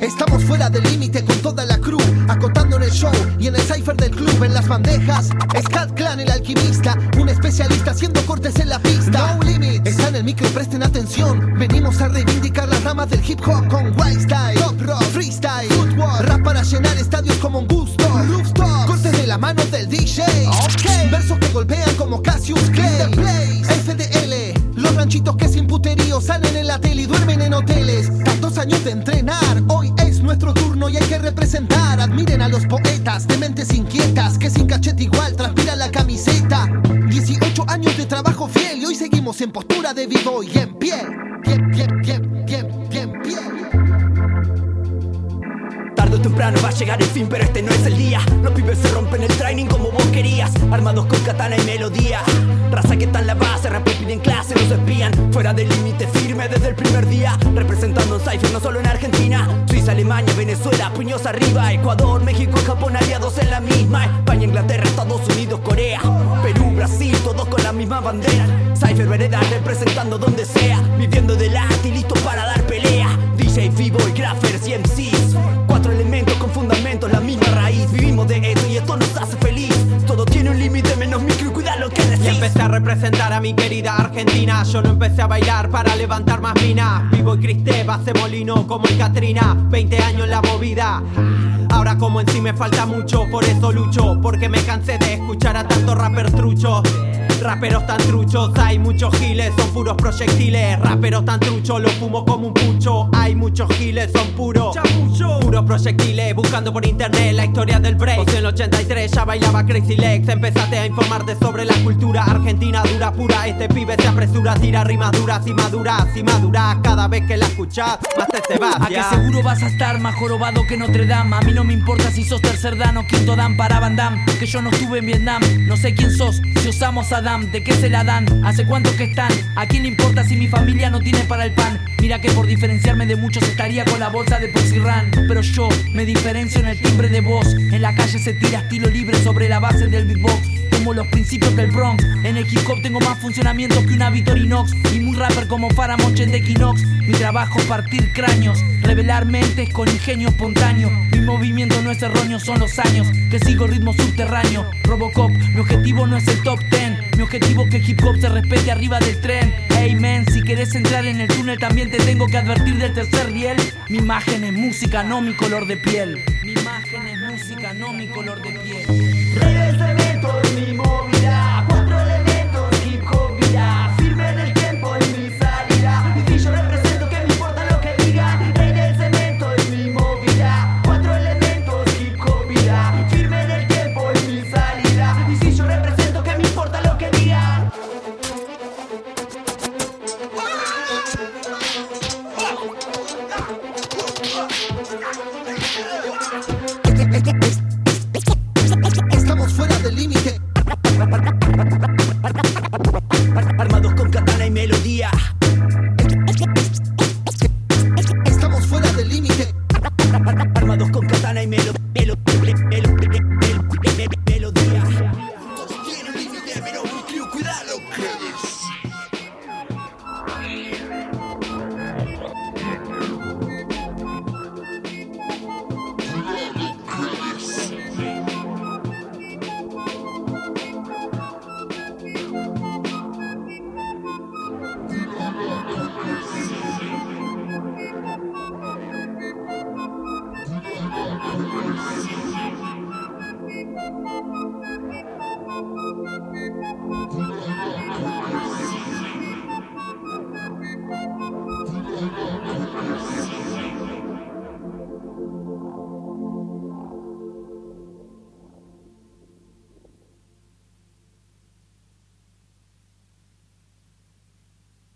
Estamos fuera del límite con toda la crew, acotando en el show y en el cipher del club, en las bandejas. Scat Clan, el alquimista, un especialista haciendo cortes en la pista. No limits. Está en el micro, presten atención. Venimos a reivindicar las ramas del hip hop con wild style, top rock, freestyle, football, rap para llenar estadios como un gusto. Rooftop, cortes de la mano del DJ. Okay. Versos que golpean como Cassius Clay. FDL, los ranchitos que sin puterío salen en la tele y duermen en hoteles. Años de entrenar, hoy es nuestro turno y hay que representar. Admiren a los poetas de mentes inquietas que sin cachete igual transpiran la camiseta. 18 años de trabajo fiel y hoy seguimos en postura de vivo y en pie. Bien, bien, bien, llegar el fin, pero este no es el día. Los pibes se rompen el training como vos querías, armados con katana y melodía. Raza que está en la base, rap piden clase, nos espían. Fuera del límite firme desde el primer día. Representando un Cypher no solo en Argentina, Suiza, Alemania, Venezuela, puños arriba. Ecuador, México y Japón aliados en la misma. España, Inglaterra, Estados Unidos, Corea. Perú, Brasil, todos con la misma bandera. Cypher Vereda representando donde sea. Viviendo del arte y listo para dar pelea. DJ, B-Boy, Graffers y MCs. De esto y esto nos hace feliz. Todo tiene un límite menos micro y cuida lo que decís. Empecé a representar a mi querida Argentina. Yo no empecé a bailar para levantar más minas. Vivo y Cristeva se molino como el Katrina. 20 años en la movida. Ahora como en sí me falta mucho, por eso lucho. Porque me cansé de escuchar a tantos rappers truchos. Raperos tan truchos, hay muchos giles, son puros proyectiles. Raperos tan truchos, los fumo como un pucho. Hay muchos giles, son puros. Puros proyectiles, buscando por internet la historia del break. Vos en el 83 ya bailaba Crazy Legs. Empezaste a informarte sobre la cultura argentina dura, pura. Este pibe se apresura, tira rimas duras y maduras y maduras. Cada vez que la escuchas, más te se va. A que seguro vas a estar más jorobado que Notre Dame. A mí no me importa si sos tercer dan o quinto dan para Van Damme. Que yo no estuve en Vietnam. No sé quién sos, si osamos a ¿De qué se la dan? ¿Hace cuánto que están? ¿A quién le importa si mi familia no tiene para el pan? Mira que por diferenciarme de muchos estaría con la bolsa de Poxirran. Pero yo me diferencio en el timbre de voz. En la calle se tira estilo libre sobre la base del beatbox como los principios del Bronx. En el hip hop tengo más funcionamiento que una Victorinox. Y muy rapper como Faramoche de Equinox. Mi trabajo es partir cráneos, revelar mentes con ingenio espontáneo. Mi movimiento no es erróneo, son los años que sigo el ritmo subterráneo. Robocop, mi objetivo no es el top ten. Mi objetivo es que hip hop se respete arriba del tren. Hey man, si querés entrar en el túnel también te tengo que advertir del tercer riel. Mi imagen es música, no mi color de piel. Mi imagen es música, no mi color de piel.